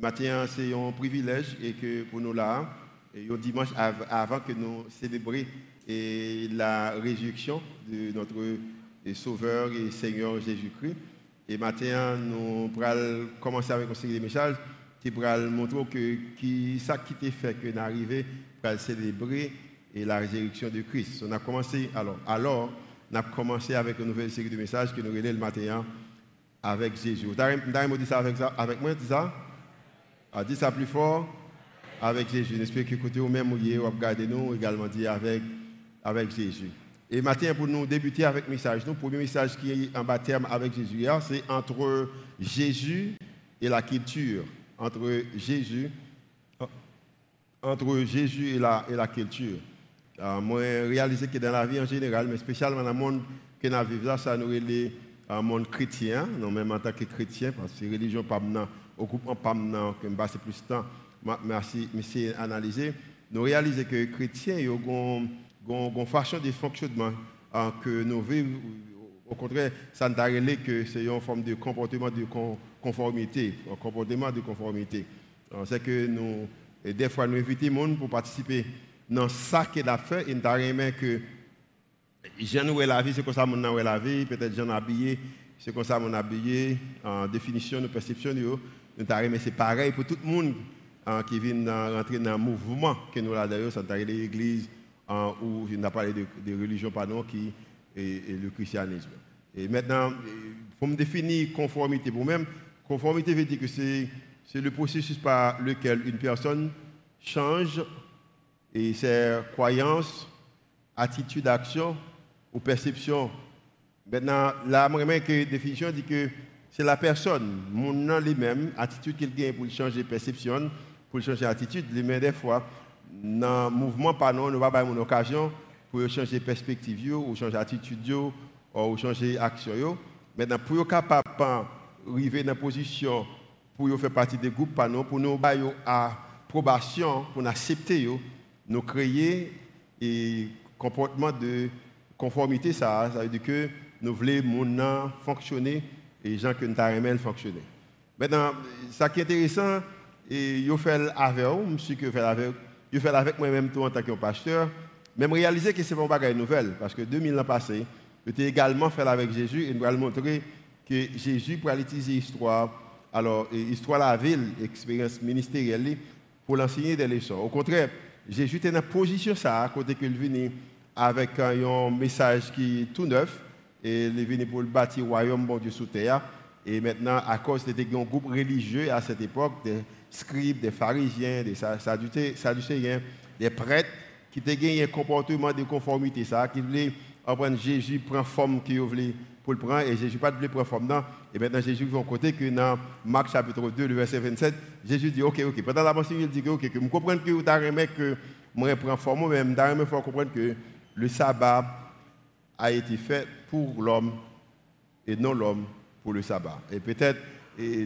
Matin, c'est un privilège et que pour nous là, et un dimanche avant que nous célébrions la résurrection de notre Sauveur et Seigneur Jésus-Christ. Et maintenant, nous allons commencer avec un série de messages qui va montrer que qui, ça qui t'a fait que nous arrivons à célébrer la résurrection de Christ. On a commencé, alors, alors, on a commencé avec une nouvelle série de messages que nous relèvons le matin avec Jésus. Vous avez dit ça avec, moi, ça? A dit ça plus fort avec Jésus. J'espère que côté vous même vous regardez nous également dit avec, avec Jésus. Et maintenant, pour nous débuter avec le message, nous, premier message qui est en baptême avec Jésus, c'est entre Jésus et la culture. Entre Jésus, entre Jésus et la, et la culture. Euh, moi, réalisé que dans la vie en général, mais spécialement dans le monde que nous vivons ça nous est un monde chrétien, non même en tant que chrétien, parce que religion pas maintenant, au groupe pas maintenant, que je plus de temps, merci, monsieur analyser. Nous réalisons que les chrétiens ont une façon de fonctionnement hein, que nous vivons. Au contraire, ça ne que c'est une forme de comportement de conformité, un comportement de conformité. C'est que nous, des fois, nous invitons les gens pour participer dans ça qu'il a fait nous avons que j'en la vie, c'est comme ça mon la vie, peut-être j'en habillé, c'est comme ça mon habillé, en définition, de perception, avons c'est pareil pour tout le monde Hein, qui viennent rentrer dans un mouvement que nous avons d'ailleurs, c'est l'église hein, où je n'ai parlé de, de, religion pardon, qui est, le christianisme. Et maintenant, pour me définir conformité pour moi, conformité veut dire que c'est, le processus par lequel une personne change ses croyances, attitudes, actions ou perceptions. Maintenant, la définition dit que c'est la personne, mon lui-même, attitude qu'il gagne pour changer perception, pour changer d'attitude. Mais des fois, dans le mouvement, pas non, pas une occasion pour changer perspective, ou changer d'attitude, ou changer d'action. Maintenant, pour être capable d'arriver dans une position pour faire partie des groupes, pour nous avoir approbation, pour nous accepter, nous créer un comportement de conformité, ça, ça veut dire que nous voulons fonctionner et les gens que nous avons fonctionner. Maintenant, ce qui est intéressant, et je fais avec vous, monsieur que fait avec je fais avec moi-même tout en tant que pasteur, même réaliser que c'est mon bagage nouvelle parce que 2000 ans passés, j'ai également fait avec Jésus et nous allons montrer que Jésus pour utiliser l'histoire, alors histoire de la ville, expérience ministérielle pour l'enseigner des leçons. Au contraire, Jésus était dans la position ça, à côté qu'il venait avec un message qui est tout neuf et il est venu pour le bâtir le royaume bon Dieu sous terre. Et maintenant, à cause de un groupe religieux à cette époque, scribes, des pharisiens, des sadducéens, des prêtres qui ont gagné un comportement de conformité, ça, qui voulaient apprendre Jésus prend forme qu'il voulait pour le prendre et Jésus pas de prendre forme. Et maintenant Jésus vient côté que dans Marc chapitre 2, le verset 27, Jésus dit OK, OK. Pendant la mention, il dit OK, que je comprends que vous avez que moi prends forme, mais je comprendre que le sabbat a été fait pour l'homme et non l'homme pour le sabbat. Et peut-être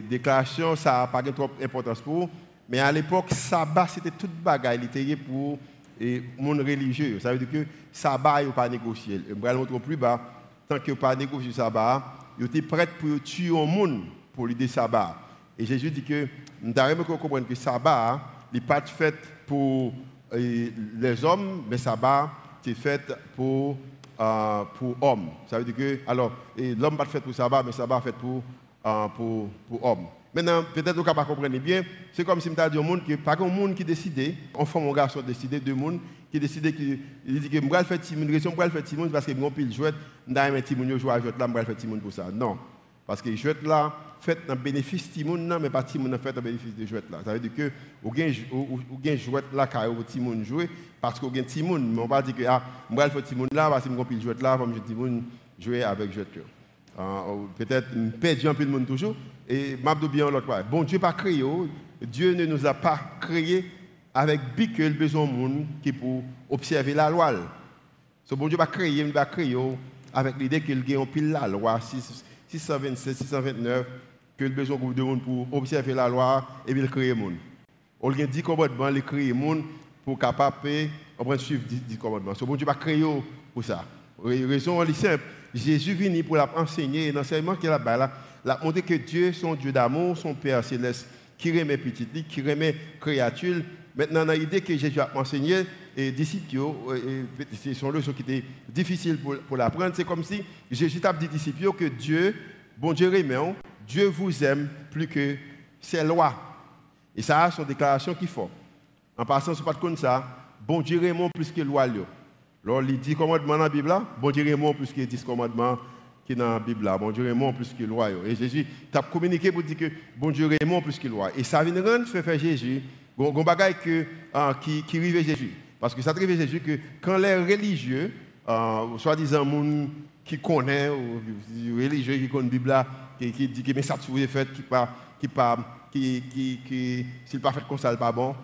déclaration, ça n'a pas trop d'importance pour vous. Mais à l'époque, sabbat, c'était toute bagaille. Il était pour le monde religieux. Ça veut dire que sabbat, il pas négocié. Je vais montrer plus bas. Tant qu'il pas négocié le sabbat, il était prêt pour tuer un monde pour l'idée sabbat. Et Jésus dit que nous devons comprendre que sabbat n'est pas fait pour les hommes, mais sabbat est fait pour, euh, pour hommes. Ça veut dire que, alors, l'homme n'est pas fait pour sabbat, mais sabbat fait pour pour, pour hommes. Maintenant, peut-être que vous ne comprenez bien, c'est comme si je disais au monde que pas un monde qui décide, ou un garçon décide, deux mondes qui décident qui dit que je vais faire Timon, raison pour faire Timon parce que je suis jouet, je vais jouet là, je vais faire Timon pour ça. Non. Parce que jouet là, fait un bénéfice Timon, mais pas Timon fait un bénéfice de jouet là. Ça veut dire que avez jouet là car vous Timon jouer parce que vous avez Timon, mais on va dire que ah, je vais faire Timon là parce que je vais jouet là, comme je Timon jouer avec jouet là. Euh, peut-être perdu un peu de monde toujours. Et m'abdou bien l'autre fois. Bon Dieu pas créé. Dieu ne nous a pas créé avec bique le besoin de monde qui pour observer la loi. Ce bon Dieu pas créé, il créer oh, avec l'idée qu'il gagne pile la loi 627, 629 que le besoin de monde pour observer la loi et puis il crée le monde. On a dit commandements, il crée le monde pour capable de suivre 10 commandements. Ce bon Dieu pas créé pour ça. Raison est simple. Jésus venu pour enseigner, l'enseignement qu'il a là, il a montré que Dieu, son Dieu d'amour, son Père céleste, qui remet petit, qui remet créature. Maintenant, on a l'idée que Jésus a enseigné et disciples, c'est une leçon qui était difficile pour, pour l'apprendre. C'est comme si Jésus a dit disciples que Dieu, bon Dieu remet, Dieu vous aime plus que ses lois. Et ça, c'est une déclaration qu'il faut. En passant, ce pas comme ça, bon Dieu remet plus que loi. Alors, il dit commandements dans la Bible, bon Dieu remet plus que 10 commandements qui dans la Bible. Bon Dieu remet plus que loi. Et Jésus a communiqué pour dire que bon Dieu remet plus que loi. Et ça vient rendre faire Jésus, un bagage ah, qui, qui arrive Jésus. Parce que ça arrive Jésus que quand les religieux, euh, soi-disant qui connaissent, ou religieux qui connaissent la Bible, qui, qui dit que mais ça tu vous fait, qui pas, qui pas, qui, qui, qui s'il pas fait comme ça, pas bon.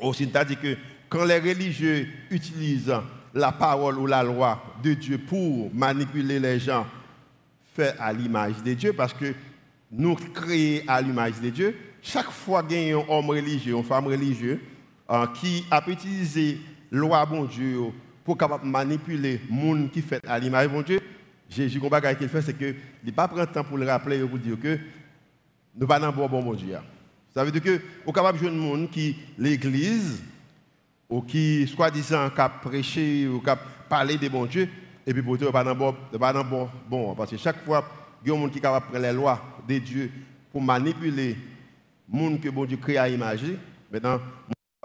Aussi, c'est-à-dire que quand les religieux utilisent la parole ou la loi de Dieu pour manipuler les gens, fait à l'image de Dieu, parce que nous créons à l'image de Dieu, chaque fois qu'il y a un homme religieux, une femme religieuse, euh, qui a utilisé loi bon Dieu pour capable manipuler gens qui fait à l'image de Dieu, Jésus, ce qu'il fait, c'est qu'il ne pas prendre le temps pour le rappeler et pour dire que nous ne pas dans bon bon Dieu. Ça veut dire que vous capable de monde qui l'église ou qui soi-disant qui prêché ou qui parlé de bon Dieu et puis pour dire pas dans bon pas dans bon bon parce que chaque fois il y a un monde qui est capable de prendre les lois de Dieu pour manipuler le monde que bon Dieu crée à imaginer maintenant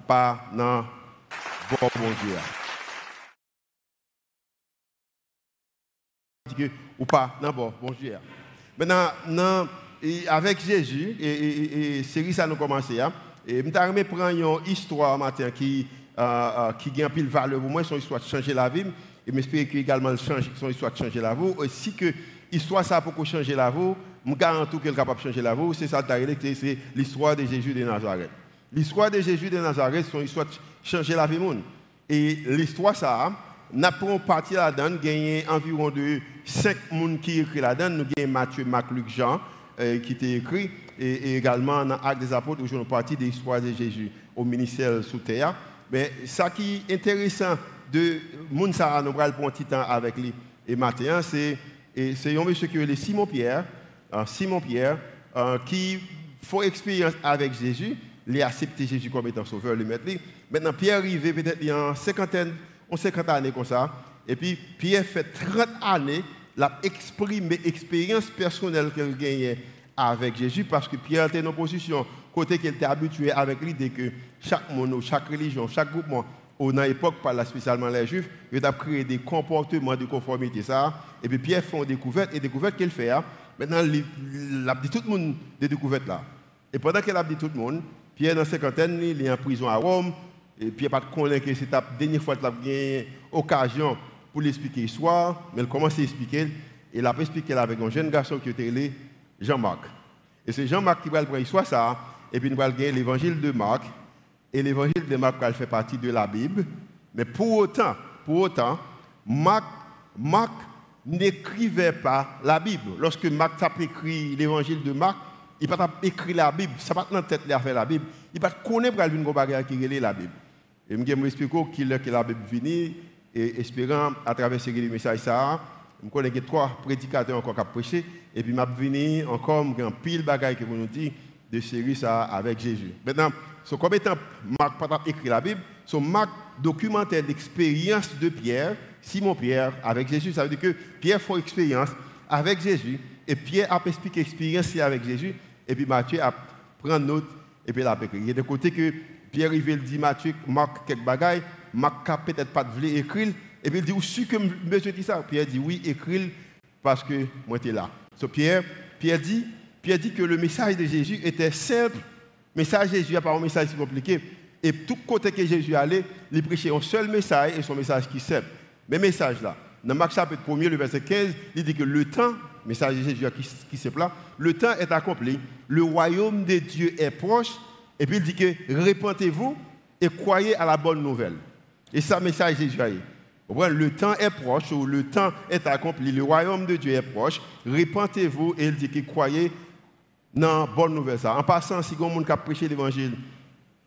pas dans bon bon Dieu. Ou pas dans bon bon Dieu. Maintenant avec Jésus et, et, série ça nous commencé hein. et je prendre une histoire matin qui euh, euh, qui un pile valeur pour moi, son histoire de changer la vie, et j'espère également son histoire de changer la vie, aussi que l'histoire ça pour changer la vie, je garantis qu'elle est capable de changer la vie, c'est ça c'est l'histoire de Jésus de Nazareth. L'histoire de Jésus de Nazareth, une histoire de changer la vie. Et l'histoire ça, n'a pas partie là-dedans, gagné environ de 5 personnes qui écrit là-dedans, nous avons Matthieu, Marc, Luc, Jean, euh, qui étaient écrit, et, également dans l'Acte des Apôtres, où nous partie de l'histoire de Jésus au ministère sous terre. Mais ce qui est intéressant de Mounsara, nous allons prendre un petit temps avec lui et matin, c'est un monsieur qui est Simon Pierre, euh, Simon Pierre, euh, qui fait expérience avec Jésus, il a accepté Jésus comme étant sauveur, le maître. Maintenant, Pierre arrivé peut-être une cinquantaine, une cinquantaine d'années comme ça, et puis Pierre fait 30 années, il a exprimé l'expérience personnelle qu'il gagnait avec Jésus, parce que Pierre était en position côté qu'il était habitué avec l'idée que chaque mono, chaque religion, chaque groupement, dans l'époque, là spécialement les Juifs, il a créé des comportements de conformité. Ça. Et puis Pierre fait une découverte, et découverte qu'il fait, hein. maintenant, il a dit tout le monde des découvertes là. Et pendant qu'il a dit tout le monde, Pierre, dans la cinquantaine, il est en prison à Rome, et Pierre pas connaît que c'est la dernière fois qu'il a gagné occasion pour l'expliquer l'histoire, mais il commence à expliquer, et il a expliqué avec un jeune garçon qui était Jean-Marc. Et c'est Jean-Marc qui va prendre l'histoire ça, et puis nous allons gagner l'évangile de Marc. Et l'évangile de Marc fait partie de la Bible. Mais pour autant, pour autant, Marc, Marc n'écrivait pas la Bible. Lorsque Marc a écrit l'évangile de Marc, il n'a pas écrit la Bible. Ça pas dans la tête de la Bible. Il n'a pas connaître qui la Bible. Et je vais expliquer qu'il que la Bible venue et espérant à travers ce message ça, je connais trois prédicateurs encore qui ont prêché et puis je venu encore un pile bagaille que vous nous dites de série ça avec Jésus. Maintenant, ce comme étant Marc pas écrit la Bible, son Marc documentaire l'expérience de Pierre, Simon Pierre avec Jésus, ça veut dire que Pierre fait expérience avec Jésus et Pierre a expliqué l'expérience avec Jésus et puis Matthieu a pris note et puis il a écrit. Il y a des côtés que Pierre il dit Matthieu, Marc quelques bagailles, Marc peut-être pas voulu écrire et puis il dit où que monsieur dit ça? Pierre dit oui, écris parce que moi j'étais là. So Pierre, Pierre dit Pierre dit que le message de Jésus était simple. Le message de Jésus n'est pas un message si compliqué. Et tout côté que Jésus allait, il prêchait un seul message et son message qui est simple. Mais message là, dans Marc chapitre 1 le verset 15, il dit que le temps, message de Jésus qui, qui simple là, le temps est accompli, le royaume de Dieu est proche, et puis il dit que répentez-vous et croyez à la bonne nouvelle. Et ça, message Jésus le temps est proche, ou le temps est accompli, le royaume de Dieu est proche, répentez-vous et il dit que croyez non, bonne nouvelle ça. En passant, si quelqu'un a prêché l'évangile,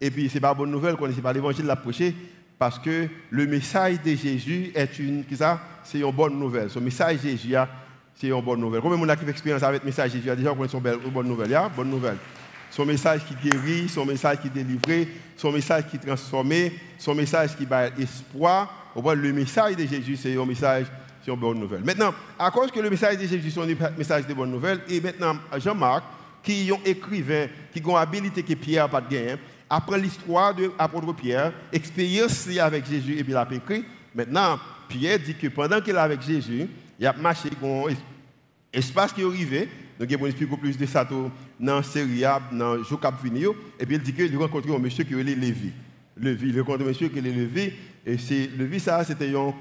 et puis ce n'est pas bonne nouvelle, qu'on ne pas l'évangile l'a prêché, parce que le message de Jésus est une, c'est une bonne nouvelle. Ce message de Jésus, c'est une bonne nouvelle. Combien de monde a qui expérience avec le message de Jésus? A déjà connu une bonne nouvelle, bonne nouvelle. Son message qui guérit, son message qui délivre, son message qui transforme, son message qui bat espoir. Le message de Jésus, c'est un message, une bonne nouvelle. Maintenant, à cause que le message de Jésus, c'est un message de bonne nouvelle, et maintenant, Jean-Marc, qui est un écrivain, qui a habilité que Pierre n'a pas de gain, après l'histoire de l'apôtre Pierre, expérience avec Jésus, et puis il a écrit. Maintenant, Pierre dit que pendant qu'il est avec Jésus, il a marché dans espace qui est arrivé. Donc, il va expliquer plus de ça dans la série, dans le Et puis, il dit qu'il a rencontré un monsieur qui est Lévi. Lévi, il a rencontré un monsieur qui est Lévi. Et c'est, Lévi, ça, c'était un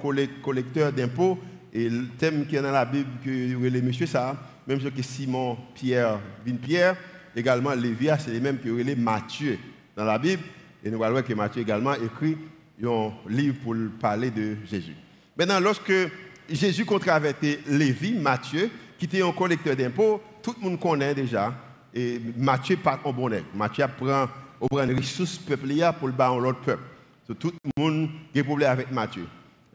collecteur d'impôts. Et le thème qui est dans la Bible, que le monsieur, ça, même chose que Simon, Pierre, Vin Pierre, également Lévi, c'est les mêmes que Matthieu dans la Bible. Et nous voyons que Matthieu également écrit un livre pour parler de Jésus. Maintenant, lorsque Jésus contravertait Lévi, Matthieu, qui était un collecteur d'impôts, tout le monde connaît déjà. Et Matthieu part au bonnet. Matthieu prend au une ressource peuple pour le battre l'autre peuple. tout le monde a des problèmes avec Matthieu.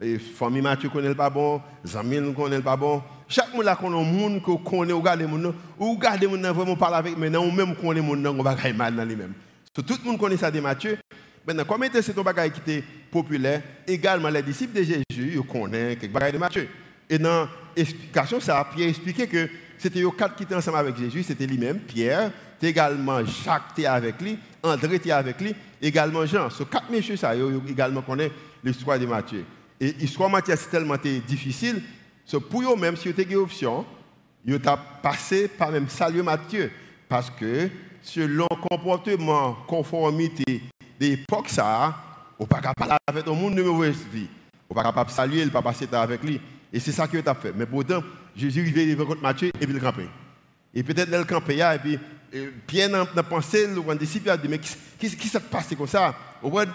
Et famille Matthieu connaît pas bon, amis ne connaissent pas bon. Chaque monde là connaît un monde que connaît ou regarde les monde ou regarde les monde vraiment parler avec mais non même connaît monde on va mal dans lui même. tout le monde connaît ça de Matthieu. Maintenant, comme c'est un bagage qui était populaire, également les disciples de Jésus, ils connaissent quelque chose de Matthieu. Et dans l'explication, ça, Pierre expliqué que c'était les quatre qui étaient ensemble avec Jésus, c'était lui-même, Pierre, également Jacques était avec lui, André était avec lui, également Jean. Ce quatre messieurs, ça, ils également l'histoire de Matthieu. Et l'histoire de Matthieu, c'est tellement difficile, c'est pour eux, même si vous avez une option, ils ont passé par même saluer Matthieu. Parce que selon le comportement, conformité l'époque, ça, on pas capable avec le monde de mauvaise. On pas capable de saluer, il pas passer avec lui. Et c'est ça qu'il a fait. Mais pourtant, Jésus est contre Matthieu et puis il campé. Et peut-être dans le campé, et puis Pierre n'a pensé, le disciple a dit, mais qu'est-ce qui s'est passé comme ça?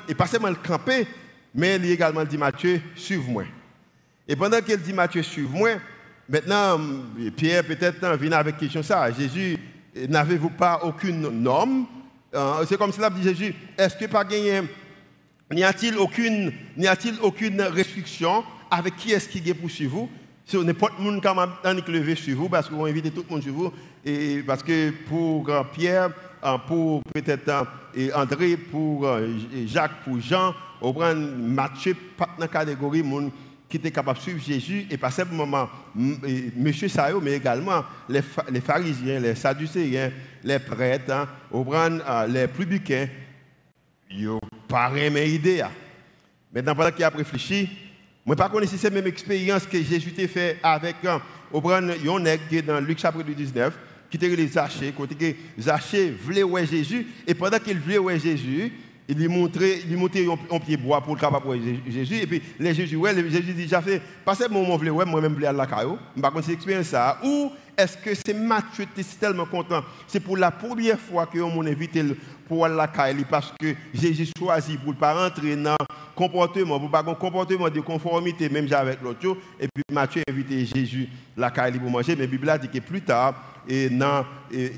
Et pas seulement le campé, mais il a également dit Matthieu, suive-moi. Et pendant qu'il dit Matthieu, suive-moi, maintenant, Pierre peut-être vient avec question ça. Jésus, n'avez-vous pas aucune norme? Euh, c'est comme cela dit Jésus, est-ce que pas gagné, n'y a-t-il aucune, aucune restriction? Avec qui est-ce qui est pour suivre vous? Sur n'importe qui qui a levé sur vous, parce qu'on invite tout le monde sur vous, et parce que pour euh, Pierre, euh, pour peut-être André, pour Jacques, pour Jean, on prend Matthieu, pas dans la catégorie qui était capable de suivre Jésus, et pas simplement M. Sayo, mais également les, les pharisiens, les sadducéens, les prêtres, hein, euh, les publicains, ils n'ont pas aimé l'idée. Hein. Maintenant, pendant qu'il a réfléchi, ne sais pas si c'est la même expérience que Jésus a fait avec un nègre dans Luc chapitre 19, qui était les Zachée, côté Zachée voulait voir Jésus, et pendant qu'il voulait voir Jésus, il lui montrait, un, pied bois pour le capable voir Jésus. Et puis les Jésus, ouais, Jésus dit, j'ai fait, passez mon moment, ouais, moi-même, je à la caillou. Par contre, c'est expérience ça. Ou est-ce que c'est Matthieu qui est tellement content? C'est pour la première fois que on invité pour la caillou parce que Jésus choisit pour ne pas rentrer dans le comportement, pour pas un comportement de conformité, même avec l'autre. Et puis Matthieu a invité Jésus à la caillou pour manger. Mais la Bible a dit que plus tard, et dans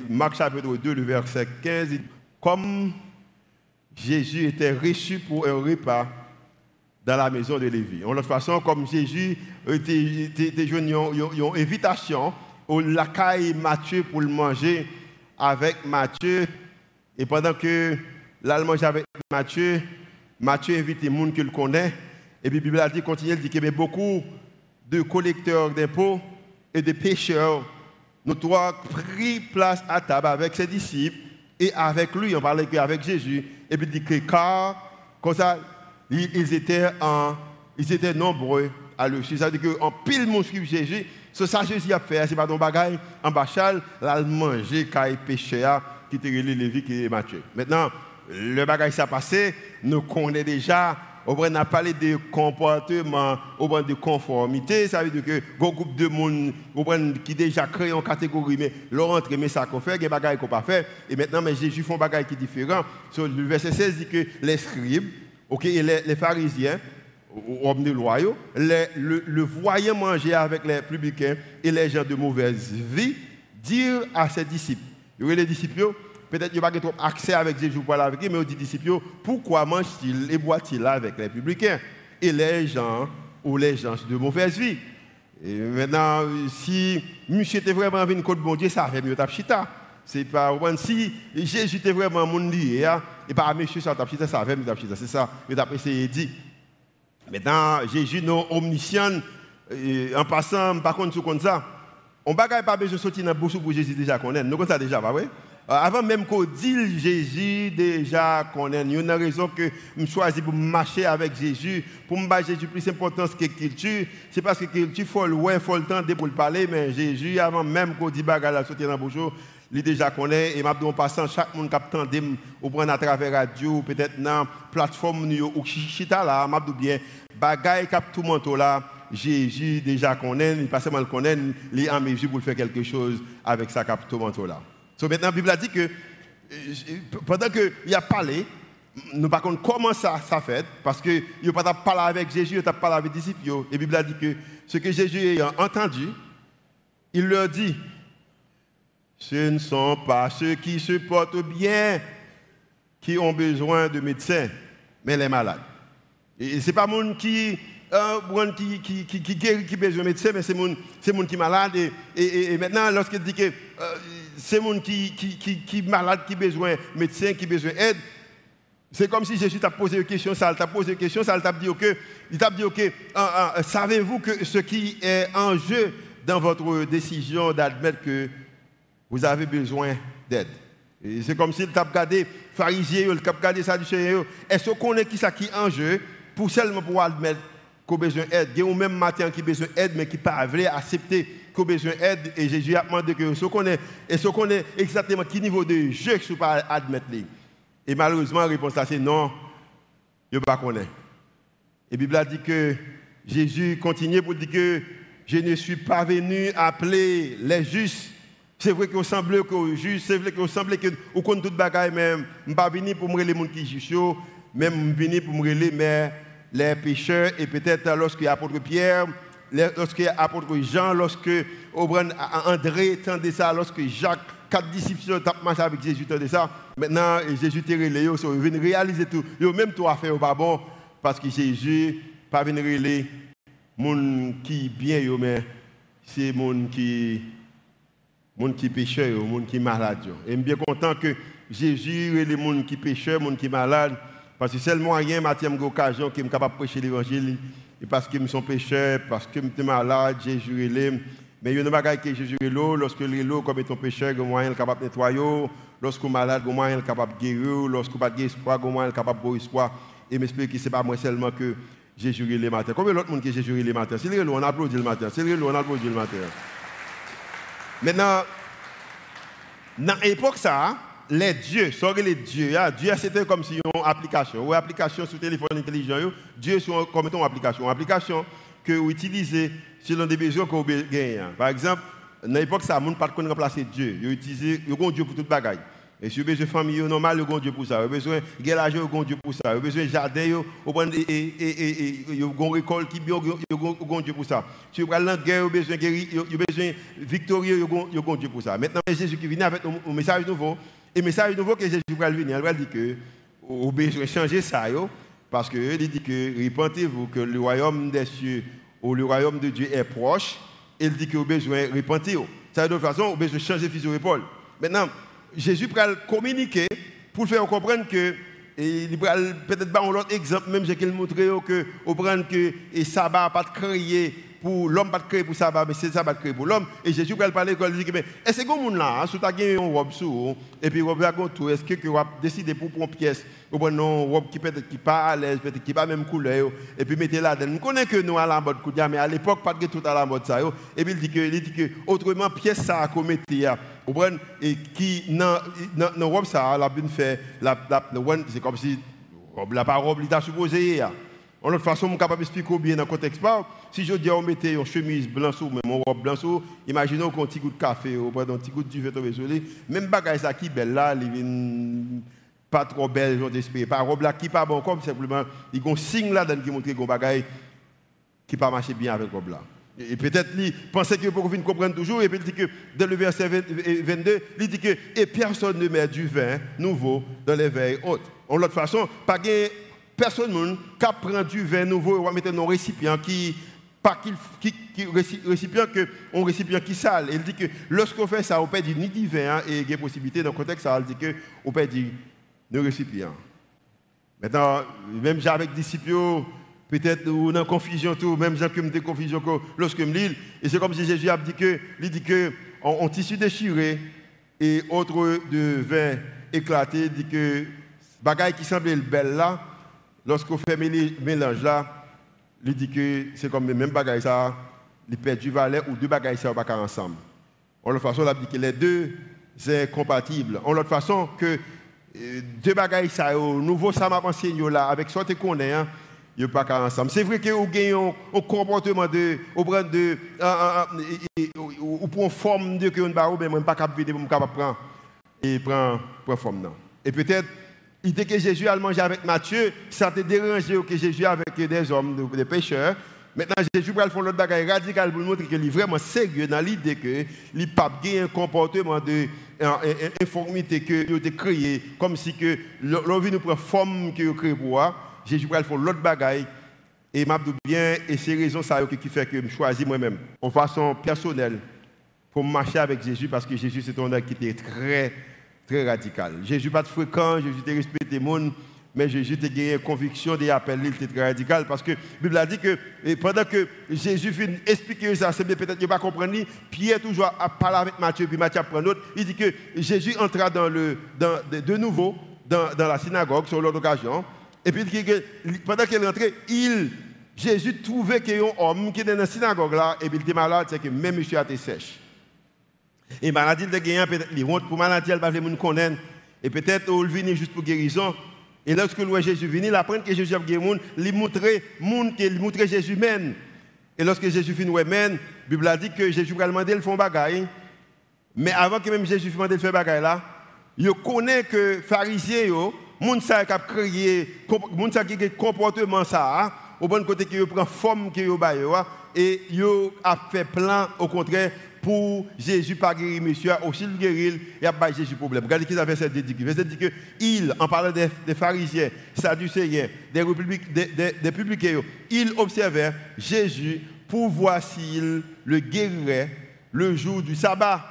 Marc chapitre 2, le verset 15, comme Jésus était reçu pour un repas dans la maison de Lévi. En l'autre façon, comme Jésus était, une, invitation au lacaille Matthieu pour le manger avec Matthieu. Et pendant que l'Allemand mangeait avec Matthieu, Matthieu invite les gens qu'il connaît. Et puis la Bible a dit, continue, dit qu'il y beaucoup de collecteurs d'impôts et de pêcheurs, nous trois pris place à table avec ses disciples et avec lui, on parlait avec Jésus, et puis il dit car, ils étaient, en, ils étaient nombreux à le suivre. Ça veut dire qu'en pile, mon suivre Jésus, ce que Jésus a fait, c'est pas ton bagage, en bachal, là, manger, caille péché, qui était Lévi, qui est Matthieu. Maintenant, le bagage s'est passé, nous connaissons déjà on a parlé de comportement, on de conformité, ça veut dire que un groupe de monde qui déjà créé en catégorie, mais leur entre, mais ça qu'on fait, des bagages qu'on pas fait. Et maintenant, mais Jésus font bagages qui sont différents. Le verset 16 dit que les scribes, ok, et les, pharisiens, hommes le, le voyaient manger avec les publicains et les gens de mauvaise vie, dire à ses disciples, les disciples, peut-être qu'il n'y a pas trop accès avec Jésus pour parler avec lui, mais aux disciples, pourquoi mange-t-il et boit-il avec les publicains et les gens ou les gens de mauvaise vie? Maintenant, si monsieur était vraiment venu contre bon Dieu, ça avait mieux chita. C'est pas si Jésus était vraiment mon lié, hein, et pas monsieur ça t'a ça avec c'est ça, mais t'a essayé de dire. Maintenant Jésus non omniscient en passant par contre sur comme ça. On bagaille pas besoin de sortir dans la bouche pour Jésus déjà connaît. Nous connaissons ça déjà, pas vrai? Euh, avant même qu'on dise Jésus, déjà qu'on Il y a une raison que je choisis pour marcher avec Jésus, pour me battre Jésus plus important que culture. C'est parce que culture, il faut le il faut le temps pour le parler, mais Jésus, avant même qu'on dise bagarre la sortie dans bonjour, il déjà connaît. Et maintenant, en passant, chaque monde qui ou prendre à travers la radio, peut-être dans la plateforme ou chita là, m'a bien, bagaille cap tout manteau là. Jésus déjà connaît, il pas seulement le connaît, il est en mesure pour faire quelque chose avec sa cap tout manteau là. Maintenant, la Bible a dit que euh, pendant qu'il a parlé, nous par contre comment ça, ça fait, parce qu'il n'a pas parlé avec Jésus, il pas parlé avec les disciples. La Bible a dit que ce que Jésus a entendu, il leur dit, ce ne sont pas ceux qui se portent bien qui ont besoin de médecins, mais les malades. Et ce n'est pas monde qui euh, qui, qui, qui, qui, qui, besoin de médecin, mais c'est monde, c'est qui est malade. Et, et, et maintenant, lorsqu'il dit que euh, c'est monde qui, qui, qui, qui malade, qui besoin de médecin, qui besoin d'aide, c'est comme si Jésus t'a posé une question, ça t'a posé une question, ça t'a dit, ok, il t'a dit, ok, savez-vous que ce qui est en jeu dans votre décision d'admettre que vous avez besoin d'aide? C'est comme s'il t'a regardé, pharisien, il t'a regardé sadducéen, est-ce qu'on est qui ça qui en jeu pour seulement pouvoir admettre qui a besoin d'aide? Il y a même matin qui a besoin d'aide, mais qui pas accepter qui a besoin d'aide. Et Jésus a demandé que ce qu'on est, et ce qu'on est exactement quel niveau de jeu que je pas admettre. Et malheureusement, la réponse c'est non, je ne pas connaître. Et la Bible a dit que Jésus continue pour dire que je ne suis pas venu appeler les justes. C'est vrai qu'on semble que juste, c'est vrai qu'on semble que au compte toute bagaille même, je ne pas venu pour me les gens qui sont même je venu pour me les les pécheurs, et peut-être lorsque l'apôtre Pierre, lorsque l'apôtre Jean, lorsque André tendait ça, lorsque Jacques, quatre disciples ont marché avec Jésus tendait ça, maintenant Jésus t'a relé, ils venus réaliser tout. Ils même tout à faire pas bon, parce que Jésus pas venu les gens qui bien, mais c'est les qui gens qui pécheur, gens qui malade. Et je suis bien content que Jésus et les gens qui pécheurs, gens qui malades, parce que c'est le moyen, Mathieu, occasion qui est capable de prêcher l'évangile. Et parce que je suis pécheur, parce que je suis malade, Jésus est Mais il y a une bagaille que Jésus est là, lorsque l'eau, comme étant pécheur, a moyen capable de nettoyer. Lorsque malade, a moyen capable de guérir. Lorsque pas d'espoir, a moyen capable de espoir. Et m'explique que ce n'est pas moi seulement que Jésus est le matin. Combien d'autres monde que Jésus est le matin C'est le on applaudit le matin. C'est le on applaudit le matin. Maintenant, dans l'époque, ça, les dieux, sorry les dieux, hein. Dieu c'était comme si une application, ou application sur téléphone intelligent, Dieu c'est comme une application, une application que vous utilisez selon des besoins que vous gagnez. Par exemple, dans l'époque, ça, ne pas remplacer Dieu. Vous utilisez, vous Dieu pour toute bagaille. Et si vous avez besoin de famille normale, vous avez Dieu pour ça. Vous avez besoin de l'argent, vous avez Dieu pour ça. Vous avez besoin de jardin, vous avez récolte qui bien, vous avez Dieu pour ça. Si vous avez la guerre, vous avez besoin de besoin victorieux, vous avez Dieu pour ça. Maintenant, Jésus qui vient avec un message nouveau, et le message nouveau que Jésus va venir, il va dire que avez besoin de changer ça, parce qu'il dit que repentez-vous que le royaume des cieux ou le royaume de Dieu est proche. Il dit que avez besoin de repentir. Ça, de toute façon, avez besoin de changer de épaule. Maintenant, Jésus va communiquer pour faire comprendre que et il peut-être un autre exemple, même j'ai qu'il montrer que au que et sabbat pas créé pour l'homme pas créé pour sabbat, mais c'est sabbat créé pour l'homme. Et Jésus va parler il dit mais est-ce que vous là, si as gagné une robe sous et puis robe à tout, est-ce que vous avez décidé pour prendre pièce? Ou une robe qui peut-être qui pas à l'aise, peut-être qui pas même couleur et puis mettez là dedans. Nous connaissons que nous à la mode mais à l'époque pas de tout à la mode ça et puis il dit que il dit que autrement pièce ça a commetté et qui dans robe ça la bien fait la c'est comme si la parole il t'a supposé en autre façon, je suis capable d'expliquer bien dans le contexte. Si je dis on mettait une chemise blanche ou même une robe blanche, imaginez qu'on petit goût de café ou un petit goût de duvet Même bagage ça qui belle là, pas trop belle, j'en d'esprit. Pas robe là qui pas bon comme simplement, il y a un signe là qui montre qu'on bagage qui pas marcher bien avec robe là. Et peut-être il pensait que pour venir comprendre toujours, et puis il dit que dans le verset 22, il dit que et personne ne met du vin nouveau dans les veilles hautes. En l'autre façon, pas personne qui prend du vin nouveau et va mettre dans un récipient qui pas qu'il qui, récipient que on récipient qui sale. Il dit que lorsqu'on fait ça, on dire ni divin hein, et il y a possibilité dans le contexte ça, il dit que on dire ne récipient. Maintenant, même avec disciples, peut-être ou dans confusion tout, même j'ai comme des confusions lorsque je lis, et c'est comme si Jésus a dit que, il dit que en, tissu déchiré et autre de vin éclaté, dit que bagaille qui semblait belle là, lorsqu'on fait mélange là, il dit que c'est comme le même bagaille ça, il perd du valet ou deux bagailles ça pas ensemble. En l'autre façon, il dit que les deux sont compatibles. En l'autre façon, que euh, deux bagailles ça, au nouveau ça m'a enseigné là, avec que qu'on est, hein, ils pas ensemble. C'est vrai que vous avez un comportement de, au de, ou forme de que vous n'avez pas pas capable de prendre et prendre forme Et peut-être L'idée que Jésus a mangé avec Matthieu, ça te dérangé que Jésus avec des hommes, des pécheurs. Maintenant, Jésus va faire l'autre bagaille radical pour montrer qu'il est vraiment sérieux dans l'idée que les papes ont un comportement d'informité que a créé, comme si que l'envie nous prend forme que a créé pour moi. Jésus va faire l'autre bagaille. Et m'a bien, et c'est raison ça qui fait que je choisis moi-même, en façon personnelle, pour marcher avec Jésus, parce que Jésus, c'est un homme qui était très très radical. Jésus pas de fréquent, Jésus te respecté monde, mais Jésus te gagné conviction des appels, il était très radical parce que la Bible a dit que pendant que Jésus finit expliquer ça, c'est peut-être qu'il pas comprendre, Pierre toujours a parlé avec Matthieu, puis Matthieu prend l'autre, il dit que Jésus entra dans le, de nouveau dans, la synagogue sur l'autre occasion, et puis pendant qu'il rentré, il, Jésus trouvait qu'il y a un homme qui était dans la synagogue là, et puis il était malade, c'est que même monsieur a été sèche. Et maladie de gagner, peut-être, les honte pour maladie, elle va venir connaître. Et peut-être, il vient juste pour guérison. Et lorsque Jésus vient, il apprend que Jésus a guéri, il montre qu'il montre Jésus mène. Et lorsque Jésus finit la Bible a dit que Jésus va demander de faire bagaille. Mais avant que même Jésus demande de faire bagaille là, il connaît que les pharisiens, les gens qui ont créé, les gens qui ont comportement ça, au bon côté qui prend forme qui ont et ils ont fait plein au contraire pour Jésus pas guérir monsieur, aussi le guérir, il a pas Jésus problème. Regardez qui verset dit. Verset dit que il, en parlant des, pharisiens, sadducéens, des, des, des, publicains, il observait Jésus pour voir s'il le guérirait le jour du sabbat.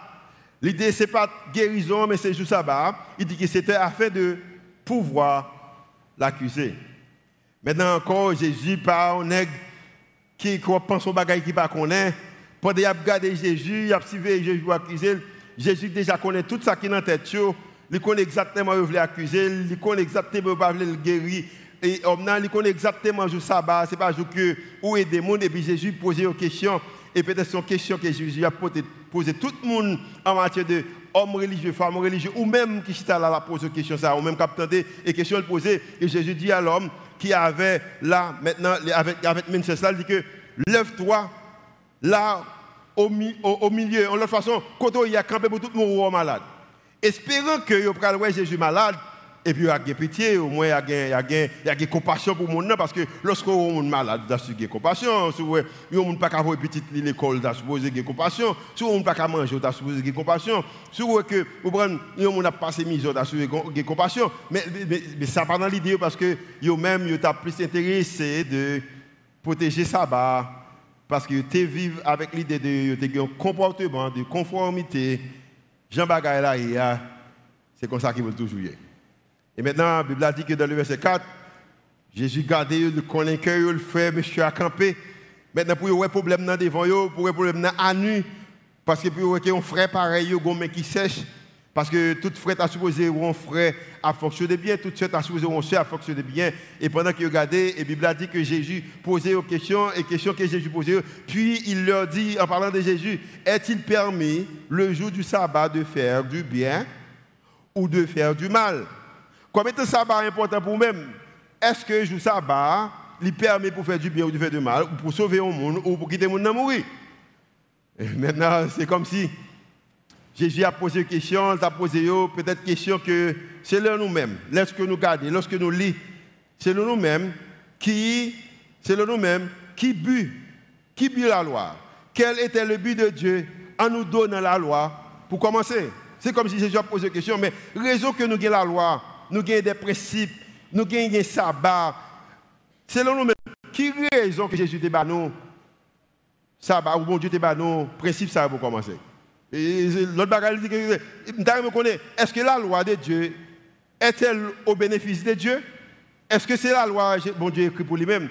L'idée, ce n'est pas guérison, mais c'est jour du sabbat. Il dit que c'était afin de pouvoir l'accuser. Maintenant encore, Jésus parle nègre qui pense au bagage qui ne connaît pendant qu'il a regardé Jésus, il a suivi Jésus accuser. Jésus déjà connaît tout ça qui est dans la tête. Il connaît exactement où il veut accuser, il connaît exactement où il veut guérir. Et il connaît exactement le sabbat, ce n'est pas que où est des mondes. Et puis Jésus posait une question. Et peut-être c'est une question que Jésus a posé tout le monde en matière de homme religieux, femme religieuse, ou même qui s'est là poser une question ça, ou même qui a et question le poser. Et Jésus dit à l'homme qui avait là, maintenant, avec, avec ça, il dit que lève-toi là, au, au, milieu, en l'autre façon, quand il y a campé pour tout le monde malade. Espérant que vous voir Jésus malade, et puis il y a pitié, au moins il y a, y compassion pour le monde, parce que lorsque vous êtes malade, vous avez compassion. Si vous n'avez pas avoir petite l'école, vous avez avoir compassion. Si vous n'avez pas manger, vous avez avoir compassion. Si vous avez pas passé misère, vous avez avoir compassion. Mais, mais, mais ça pas dans l'idée parce que vous-même, vous êtes plus intéressé de protéger ça. Bah, parce que tu vis avec l'idée de un comportement de conformité. Jean Bagaille là, c'est comme ça qu'il veut toujours y Et maintenant, la Bible dit que dans le verset 4, Jésus gardait, connaît que le frère, monsieur a campé. Maintenant, pour y un problème dans devant pour un problème dans la nuit, parce que pour y un frère pareil, il y a qui sèche. Parce que toute frère a supposé un frère a fonctionné bien, toute soeur a supposé un soeur a fonctionné bien. Et pendant qu'il regardait, la Bible a dit que Jésus posait aux questions, et questions que Jésus posait, puis il leur dit, en parlant de Jésus, est-il permis le jour du sabbat de faire du bien ou de faire du mal? Comme est le sabbat important pour vous-même, est-ce que le jour du sabbat, il permet pour faire du bien ou de faire du mal, ou pour sauver un monde, ou pour quitter le monde mourir? Maintenant, c'est comme si Jésus a posé une question, il a posé peut-être question que c'est là nous-mêmes, lorsque nous gardons, lorsque nous lisons, c'est nous-mêmes qui, c'est nous-mêmes qui but, qui but la loi? Quel était le but de Dieu? En nous donnant la loi pour commencer C'est comme si Jésus a posé une question, mais raison que nous avons la loi, nous avons des principes, nous avons un sabbat, c'est nous-mêmes. Qui raison que Jésus débat nous ça va, bon Dieu te bat nos principes, ça pour commencer. L'autre bagage dit que, me connaît, est-ce que la loi de Dieu est-elle au bénéfice de Dieu? Est-ce que c'est la loi, bon Dieu écrit pour lui-même?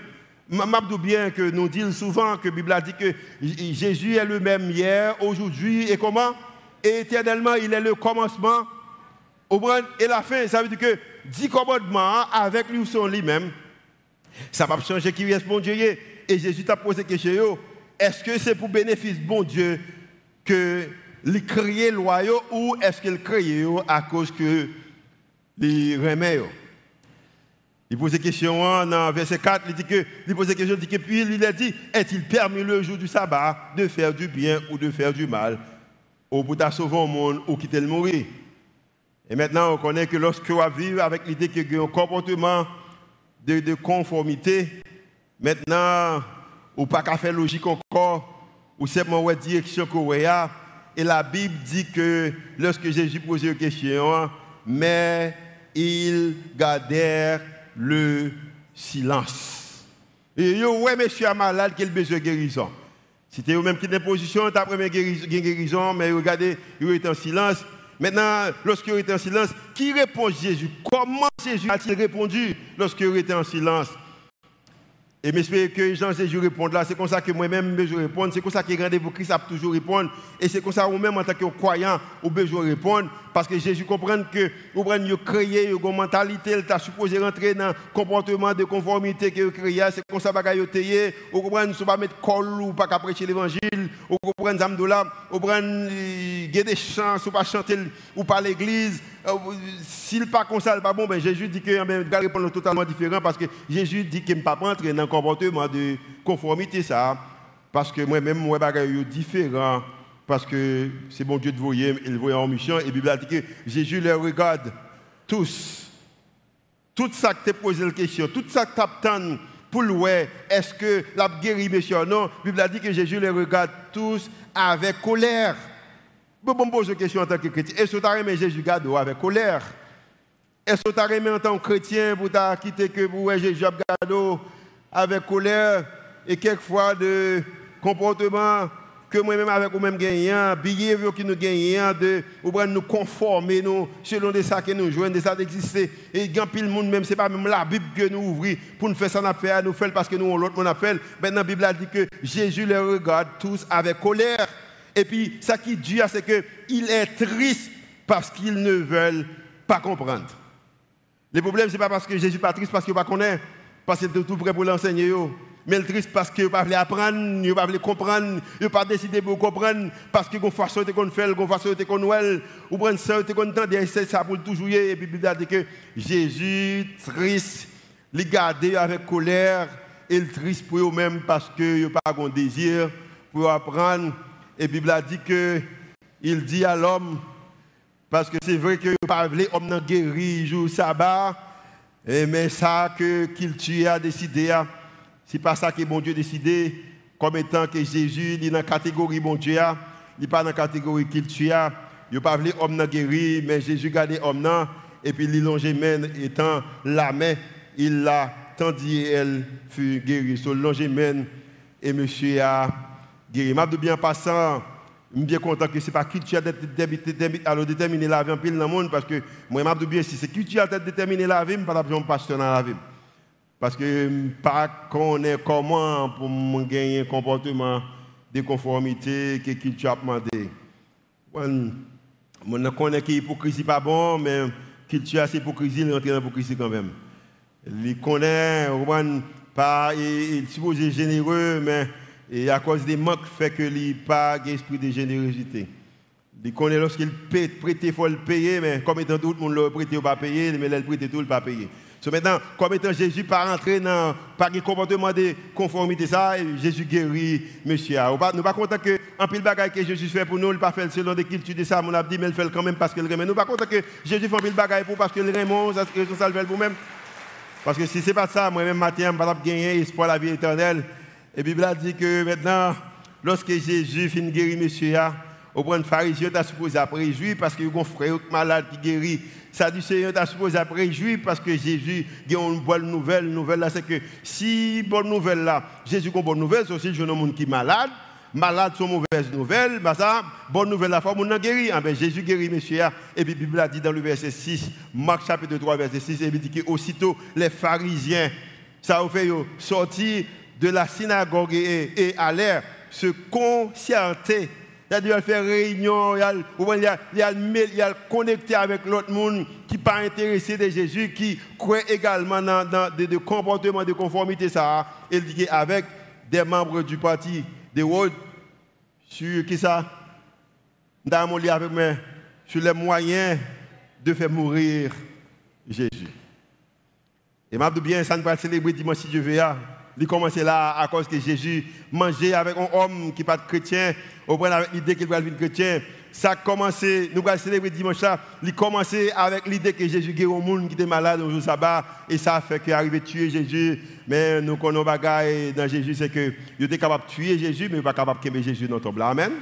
M'abdou bien que nous disons souvent que la Bible a dit que Jésus est le même hier, aujourd'hui et comment? Et éternellement, il est le commencement et la fin. Ça veut dire que dix commandements avec lui sont lui-même. Ça va changer qui est bon Dieu. Et Jésus t'a posé question est-ce que c'est pour bénéfice bon Dieu que les créer loyaux ou est-ce qu'il crée à cause que les remet il pose une question dans verset 4, il dit que, il pose question, il dit que, puis il a dit, est-il permis le jour du sabbat de faire du bien ou de faire du mal, ou pour sauver le monde ou quitter le mourir? Et maintenant, on connaît que lorsque on vit avec l'idée qu'il y a un comportement de, conformité, maintenant, ou pas qu'à faire logique encore, ou simplement une direction qu'on Et la Bible dit que lorsque Jésus posait une question, mais ils gardèrent le silence. Et yo, ouais, monsieur malade, quel besoin de guérison. C'était eux-mêmes qui étaient en position, ta première guérison, mais regardez, ils étaient en silence. Maintenant, lorsqu'ils étaient en silence, qui répond Jésus? Comment Jésus a-t-il répondu lorsqu'ils étaient en silence? Et j'espère que Jean Jésus répondre là. C'est comme ça que moi-même, je répondre. C'est comme ça que rendez-vous Christ a toujours répondre. Et c'est comme ça que même en tant que croyant, vous besoin répondre. Parce que Jésus comprend que vous avez créé une mentalité, il t'a supposé rentrer dans le comportement de conformité que vous créez. C'est comme ça que vous avez Vous comprenez, ne pas mettre col ou pas prêcher l'évangile. Vous comprenez, Zamdoula? Vous comprenez, des chants, ou pas chanter ou pas l'église. Euh, s'il pas comme ça, pas bon, ben Jésus dit que ben, va répondre totalement différent parce que Jésus dit qu'il ne pas entrer dans un comportement de conformité ça. Parce que moi-même, moi, suis différent. Parce que c'est bon Dieu de vous, il voit en mission. Et Bible dit que Jésus les regarde tous. Tout ça que tu posé la question, tout ça que tu pour le est-ce que la guéri, monsieur? Non, Bible dit que Jésus les regarde tous avec colère. Je me pose une question en tant que chrétien. Est-ce que tu as aimé Jésus gado avec colère? Est-ce que tu as aimé en tant que chrétien pour quitter que pour Jésus gado avec colère et quelquefois de comportement que moi-même avec vous-même gagnant, billet qui nous gagnons, de nous conformer nous, selon de ça que nous jouons, de ça d'exister. Et il y a le monde même, ce n'est pas même la Bible que nous ouvrons pour nous faire ça, nous nous faire parce que nous, l'autre, on appelle. Maintenant, la Bible a dit que Jésus les regarde tous avec colère. Et puis, ça qui dit, c'est qu'il est triste parce qu'ils ne veulent pas comprendre. Le problème, ce n'est pas parce que Jésus n'est pas triste, parce qu'il ne connaît, parce qu'il est tout prêt pour l'enseigner. Mais le triste parce qu'il ne pas apprendre, il ne pas comprendre, il ne pas décider pour comprendre, parce qu'il y a une façon de faire, une façon de faire, ou prendre ça, de content, c'est ça pour toujours. Et puis, il dit que Jésus, triste, il garde avec colère, et le triste pour eux-mêmes parce qu'il n'a pas de désir pour apprendre. Et la Bible a dit que il dit à l'homme, parce que c'est vrai que pas l'homme n'a guéri jour sabbat, mais ça que qu'il tue a décidé, c'est pas ça que bon Dieu a décidé, comme étant que Jésus est dans la catégorie bon Dieu, il n'est pas dans la catégorie qu'il tue, il n'a pas homme n'a guéri, mais Jésus gardé homme et puis il main étant la main, il l'a tendit et elle fut guérie. Longé main et monsieur a Je bien passant, je suis bien content que ce n'est pas culture à déterminer la vie en pile dans le monde, parce que moi, je bien si c'est culture à déterminer la vie, je ne pas besoin de pasteur dans la vie. Parce que je ne pas connaître comment pour gagner un comportement de conformité que la culture a demandé. Je connais que l'hypocrisie n'est pas bon, mais la culture, c'est l'hypocrisie, il rentre dans l'hypocrisie quand même. Il connaît, pas, il est supposé généreux, mais et à cause des manques, fait que il pas d'esprit de générosité. Il connaît lorsqu'il prête, il faut le payer, mais comme étant tout le monde le prête, il pas payer, mais il prête tout, il pas payer. So maintenant, comme étant Jésus pas rentré dans pas un comportement de conformité ça, Jésus guérit monsieur. Nous ne pas content que en pile bagaille que Jésus fait pour nous, il pas fait selon des cultures de ça, mon a dit mais il fait quand même parce qu'il remet. Nous pas content que Jésus fait un pile bagaille pour parce qu'il remet, ça ça le fait pour même. Parce que si c'est pas ça, moi-même matin, je ne vais pas gagner espoir la vie éternelle. Et la Bible a dit que maintenant, lorsque Jésus finit guérir monsieur, au point de pharisien, tu supposé après réjouir parce que un frère malade qui guérit. Ça dit, Seigneur, tu supposé après réjouir parce que Jésus a une bonne nouvelle. nouvelle là, c'est que si bonne nouvelle là, Jésus a une bonne nouvelle, c'est aussi le jeune homme qui est malade. malades sont mauvaises nouvelles, bah ça, bonne nouvelle, la forme, on a guéri. Ah ben, Jésus guérit, monsieur. Et puis, la Bible a dit dans le verset 6, Marc chapitre 3, verset 6, et il dit qu'aussitôt, les pharisiens, ça a fait sortir de la synagogue et, et allèrent se concerter il a faire réunion, il a, il a, il a connecté avec l'autre monde qui n'est pas intéressé de Jésus, qui croit également dans, des, comportements de conformité. Ça, dit avec des membres du parti, des World, sur qui ça? Dans mon avec moi, sur les moyens de faire mourir Jésus. Et m'a bien, ça ne va pas célébrer dimanche si Dieu veut. Il commençait là à cause que Jésus mangeait avec un homme qui n'est pas chrétien, au point avec l'idée qu'il va devenir chrétien. Ça a commencé, nous allons célébrer dimanche là, il commençait avec l'idée que Jésus guérit au monde qui était malade au jour sabbat, et ça a fait qu'il arrive à tuer Jésus. Mais nous connaissons bagaille dans Jésus, c'est que il était capable de tuer Jésus, mais il n'est pas capable de tuer Jésus dans ton blanc. Amen.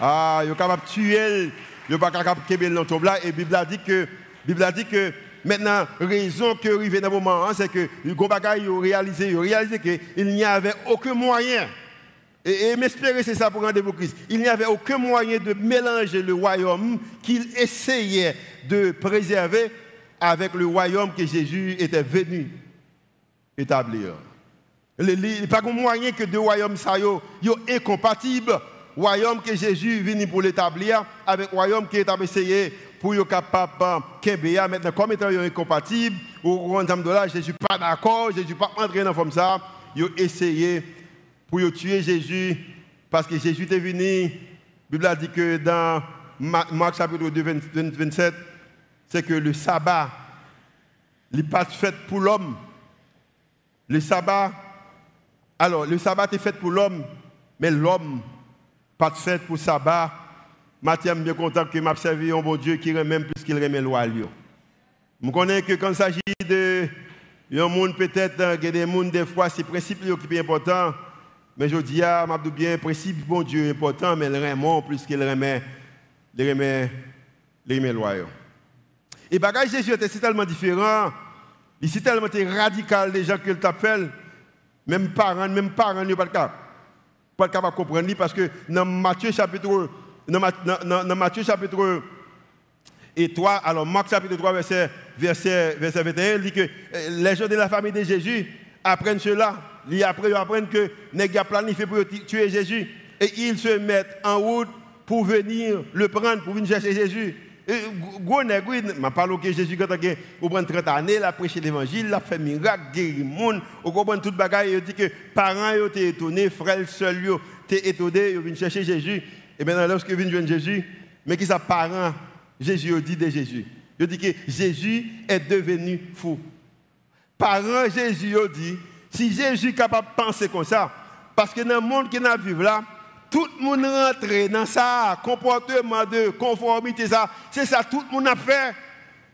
Ah, il est capable de tuer, il n'est pas capable de tuer dans ton blanc. Et la Bible a dit que, Bible a dit que Maintenant, raison que arrive dans le moment, hein, c'est que le Gobagaï a réalisé, réalisé qu'il n'y avait aucun moyen. Et, m'espérer, c'est ça pour rendez-vous Christ. Il n'y avait aucun moyen de mélanger le royaume qu'il essayait de préserver avec le royaume que Jésus était venu établir. Il n'y a pas de moyen que deux royaumes soient incompatibles. Royaume que Jésus est venu pour l'établir avec le royaume qui est essayé pour être capable de maintenant comme étant incompatible ou de là suis pas d'accord suis pas entré dans comme ça ils ont essayé pour tuer Jésus parce que Jésus est venu la Bible a dit que dans Marc chapitre 2 27 c'est que le sabbat n'est pas fait pour l'homme. Le sabbat alors le sabbat est fait pour l'homme mais l'homme pas fait pour le sabbat Mathieu, je suis content que m'a servi un bon Dieu qui même plus qu'il remet loi. Je connais que quand il s'agit de un monde peut-être, a des gens des fois, c'est principe qui est important. Mais je dis, ah, je bien, principe bon Dieu est important, mais le remet plus qu'il remet, le remet, le remet loi. Et bagage Jésus était tellement différent, il est tellement radical les gens qu'il t'appelle, même parents, même parents, ne pas capable de comprendre parce que dans Matthieu chapitre dans, Matthieu chapitre et 3, alors Marc chapitre 3, verset, verset, verset 21, il dit que euh, les gens de la famille de Jésus apprennent cela. Ils apprennent, que les gars planifié pour tuer Jésus. Et ils se mettent en route pour venir le prendre, pour venir chercher Jésus. Gros nègre, je parle que Jésus, quand il prend 30 années, il a prêché l'évangile, il a fait miracle, guéri le monde, il comprend tout le bagage, il dit que parents étaient étonnés, frères seuls étaient étonnés, ils viennent chercher Jésus. Et maintenant, lorsque vient joindre Jésus, mais qui ça parent, Jésus dit de Jésus. Il dit que Jésus est devenu fou. Parents, Jésus dit, si Jésus est capable de penser comme ça, parce que dans le monde qui nous vivons là, tout le monde rentre dans ça, comportement de conformité, ça, c'est ça, tout le monde a fait.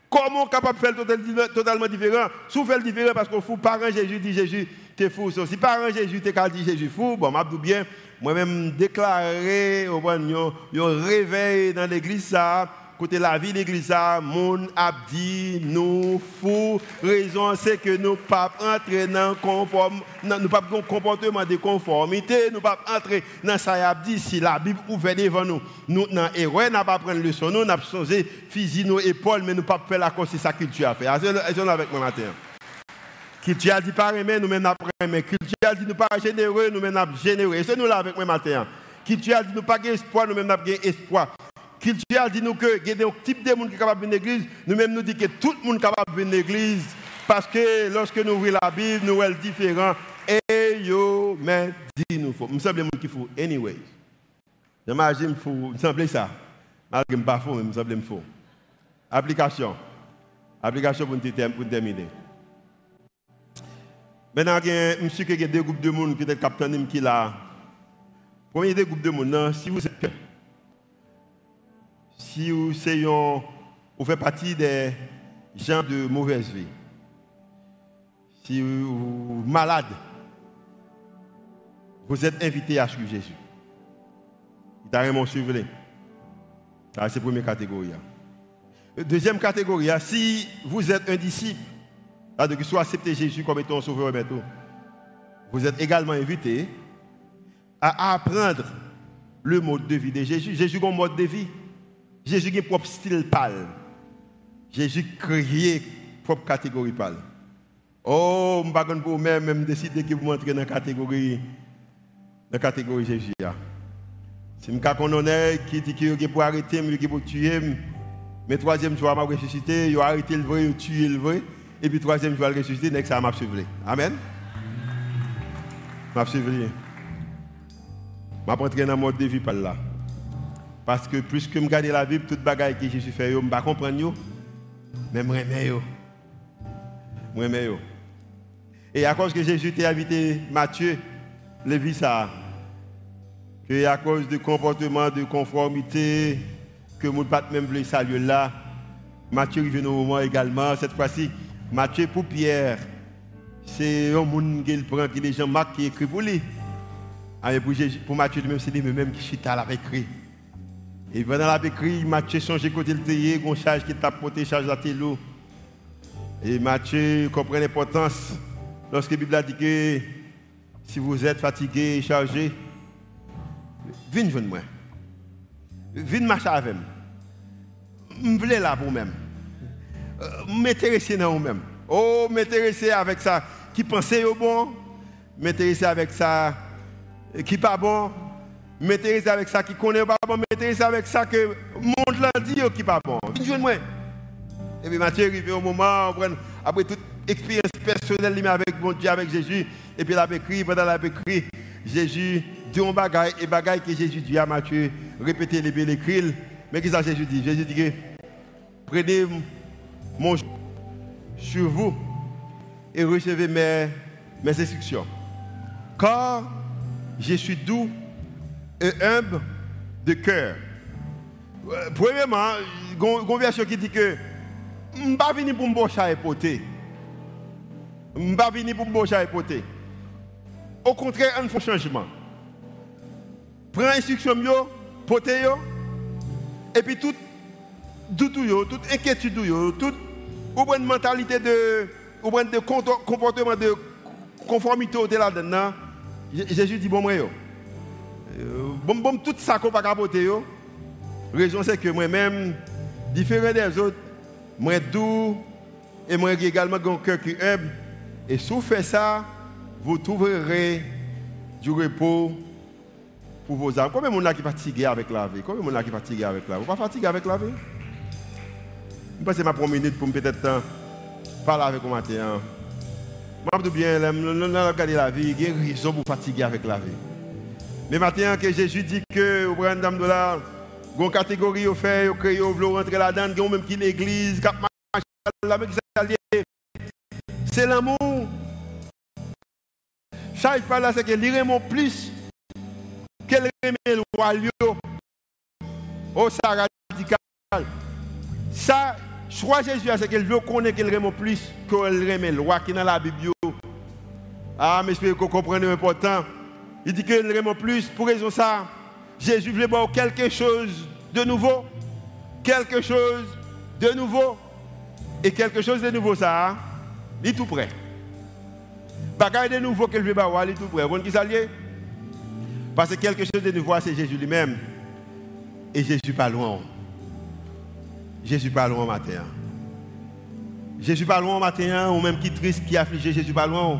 Comment capable de faire totalement différent? Si vous faites différent parce que fou, parent Jésus dit Jésus, fou. Si parent Jésus t'es dit Jésus fou, bon, m'a bien, moi-même déclaré au un réveil dans l'église ça côté la vie l'église ça mon a dit nous fous. Raison c'est que nous pas entrer dans conforme nous pas un comportement de conformité nous pas entrer dans ça a dit si la Bible ouvert devant nous. Nous dans erreur n'a pas prendre leçon nous n'a changé physique nos épaules mais nous pas faire la cause c'est ça que tu as fait. Est-ce avec moi matin tu a dit pas aimer, nous-mêmes après aimer. tu a dit nous pas généreux, nous-mêmes pas généreux. Et c'est nous là avec moi matin. tu a dit nous pas espoir, nous-mêmes pas espoir. tu a dit nous que il y a un type de monde qui capable de l'église, nous-mêmes nous dit que tout le monde capable de l'église. Parce que lorsque nous ouvrons la Bible, nous sommes différents. Et yo, mais dit nous faut. Il me semble qu'il faut. Anyway. J'imagine. Il me semble ça. Malgré que je ne pas faux, mais me semble qu'il faut. Application. Application pour nous terminer. Maintenant, il y a deux groupes de monde est capitaine qui là. Premier des groupes de monde, si vous êtes si vous, vous faites partie des gens de mauvaise vie, si vous êtes malade, vous êtes invité à suivre Jésus. Il t'a vraiment suivi. C'est la première catégorie. Deuxième catégorie, si vous êtes un disciple, alors que soit accepter Jésus comme étant sauveur bientôt. Vous êtes également invité à apprendre le mode de vie de Jésus. Jésus a un mode de vie. Jésus a un propre style pâle. Jésus créé propre catégorie pâle. Oh, je ne sais pour même, même décider que vous entrez dans la catégorie, dans la catégorie Jésus. Si je suis qui dit qu'il pour arrêter, qu'il pour tuer, mais troisième jour, je vais ressusciter, il a arrêté le vrai, il a le vrai, et puis troisième jour, il ressusciter, next ça m'a suivi. Amen. M'a suivi. Vais entrer dans le mode de vie par là. Parce que plus que je regarde la Bible, toute bagaille que Jésus fait, je ne comprends pas, mais je remets. Je remets. Et à cause que Jésus t'a invité Matthieu, le vie ça, que à cause du comportement de conformité, que mon pas même voulu saluer là, Matthieu est au moment également, cette fois-ci, Matthieu pour Pierre, c'est un monde qu'il prend, qui est Jean-Marc qui écrit pour lui. Ah, pour, Jésus, pour même c'est lui-même qui chita l'a écrit. Et pendant la écrit, Matthieu change côté le théier, il charge qui t'a porté, charge la télo. Et Matthieu comprend l'importance lorsque la Bible a dit que si vous êtes fatigué et chargé, venez venez moi. Venez marcher avec moi. Je voulais là pour moi-même. M'intéresser dans vous-même. Oh, m'intéresser avec ça. Qui pensait au bon, m'intéresser avec ça. Qui pas bon, m'intéresser avec ça. Qui connaît pas bon, m'intéresser avec ça que le monde l'a dit qui pas bon. Et puis Mathieu arrivé au moment, après toute expérience personnelle avec mon Dieu, avec Jésus, et puis il a écrit, pendant la écrit, Jésus dit un bagaille, et bagaille que Jésus dit à Matthieu, répétez les belles écrits. Mais qu'est-ce que Jésus dit? Jésus dit que prenez mon sur vous et recevez mes, mes instructions. Car je suis doux et humble de cœur. Euh, premièrement, une version qui dit que je ne pas venu pour me. Je ne pas venu pour me et. Au contraire, il faut changement. Prends l'instruction, poter, et puis tout, tout, toute inquiétude, toute une mentalité de, de comportement de conformité au là-dedans. Jésus dit, bon. Euh, bon, bon, tout ça qu'on va capoter, yo. Raison, c'est que moi-même, différent des autres, moi doux, et moi également un cœur qui humble. Et si vous faites ça, vous trouverez du repos pour vos âmes. Combien de gens qui fatigué avec la vie? Combien de gens qui fatigué avec la vie? Vous pas fatigué avec la vie? Je passe ma première minute pour peut-être parler avec vous matin. Je bien, je regarder la vie, il y a une raison pour fatiguer avec la vie. Mais maintenant que Jésus dit que, vous prenez dame de là, une catégorie au fait, vous créez, vous rentrer là-dedans, vous même qui l'église, c'est l'amour. Ça, il parle là, c'est que l'irrément plus qu'elle remet le roi. Oh, ça radical. Ça, Choix Jésus, c'est qu'elle veut connaître qu'elle remet plus qu'elle remet le roi qui est dans la Bible. Ah, mais j'espère que vous comprenez l'important. Il dit qu'elle remet plus. Pour raison ça, Jésus voulait voir quelque chose de nouveau. Quelque chose de nouveau. Et quelque chose de nouveau, ça, il est tout prêt. Bagaille de nouveau qu'elle veut voir, il est tout prêt. Vous voyez Parce que quelque chose de nouveau, c'est Jésus lui-même. Et Jésus pas loin. Jésus pas loin matin. Jésus pas loin matin, ou même qui triste, qui affligé, Jésus pas loin.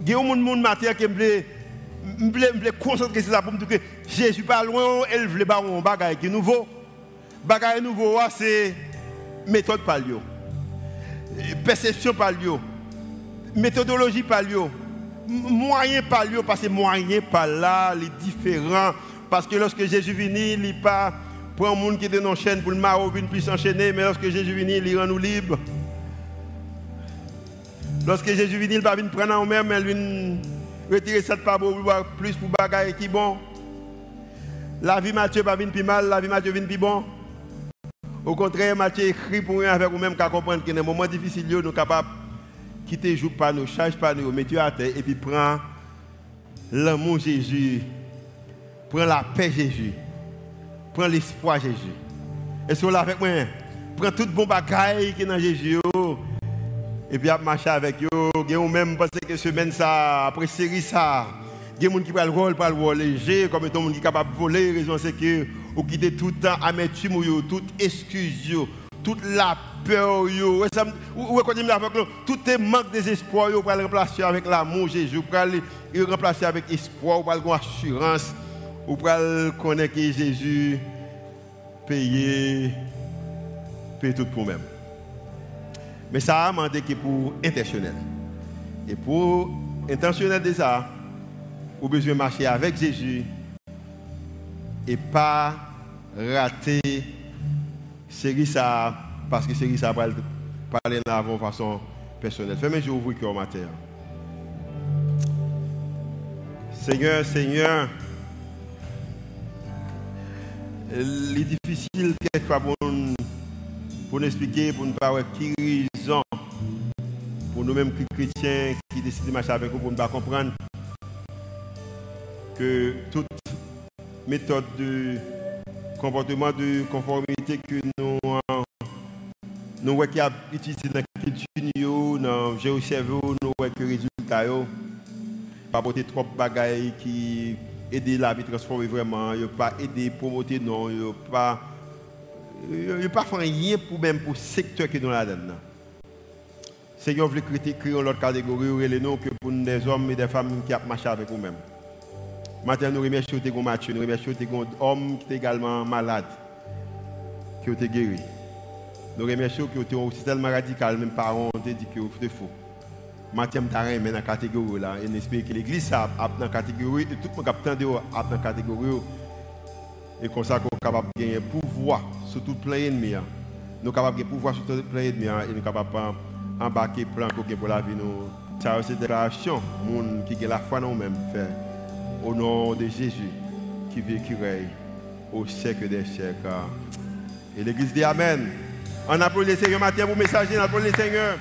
Il y a un monde matin qui me voulait concentrer sur ça pour me dire que Jésus pas loin, elle voulait pas un bagage qui est nouveau. Bagage nouveau, c'est méthode par lui. Perception par lui. Méthodologie par lui. Moyen par lui, parce que moyen par là, les différents. Parce que lorsque Jésus vient, il n'est pas pour un monde qui était dans chaîne pour le maro puisse enchaîner, mais lorsque Jésus vient, il rend nous libres. Lorsque Jésus vient, il va venir prendre en même, il vient retirer cette part pour plus pour bagaille qui bon. La vie Matthieu va venir plus mal, la vie Matthieu vient plus bon. Au contraire, Matthieu écrit pour rien avec vous-même qu'à comprendre y a des moments difficiles, nous sommes capables de quitter jour par nous, charge par nous, mettre à terre et puis prendre l'amour Jésus, prendre la paix Jésus. Prends l'espoir Jésus. Vous là avec moi, prends tout bon bagaille qui est dans Jésus. Et puis, marcher avec eux. Et même parce que semaine ça, après série ça, Il y a des gens qui prennent le rôle, pour le rôle léger, comme étant des qui sont capables de voler. Raison, c'est que vous quittez tout le temps amertume, toute excuse, toute la peur. Vous reconnaissez avec nous, tout est manque d'espoir, vous pouvez le remplacer avec l'amour Jésus, vous pouvez le remplacer avec espoir, vous pouvez avoir assurance, vous pouvez connaître Jésus paye, paye tout pour même. Mais ça a demandé que pour intentionnel. Et pour intentionnel de ça, vous besoin marcher avec Jésus et pas rater série ça parce que série ça va parler de façon personnelle. Fais-moi je ouvre le matin. Seigneur, Seigneur, il est difficile pour nous, pour nous expliquer, pour nous parler qui raison pour nous-mêmes chrétiens qui décident de marcher avec vous, pour ne pas comprendre que toute méthode de comportement de conformité que nous nous voyons qui a utilisé dans la culture, dans le géocerveau, nous voyons que les résultats, pas trop de bagailles qui aident la vie à transformer vraiment, il pas aider promouvoir, non, il pas il pas faire rien pour même pour secteur qui dans la dedans Seigneur, vous critiquer l'autre catégorie, et les noms que pour des hommes et des femmes qui ont marché avec vous-même. Maintenant, nous remercions tes Mathieu, nous remercions tes hommes qui sont également malades, qui ont été guéris. Nous remercions que vous aussi tellement radical, même parents ont dit que vous êtes faux. Maintenant, nous avons dans la catégorie là, et espérons que l'église a dans la catégorie, et tout le monde qui a dans la catégorie, et comme ça, nous sommes capables de gagner pouvoir sur tout plein ennemi. Nous sommes capables de pouvoir sur tout plein ennemi, et nous sommes capables embarquer plan pour la vie. Ça c'est une déclaration, monde qui a la foi nous-mêmes fait au nom de Jésus qui vit qui règne au siècle des siècles. Et l'église dit Amen. On applaudit le Seigneur matin pour messager, on applaudit le Seigneur.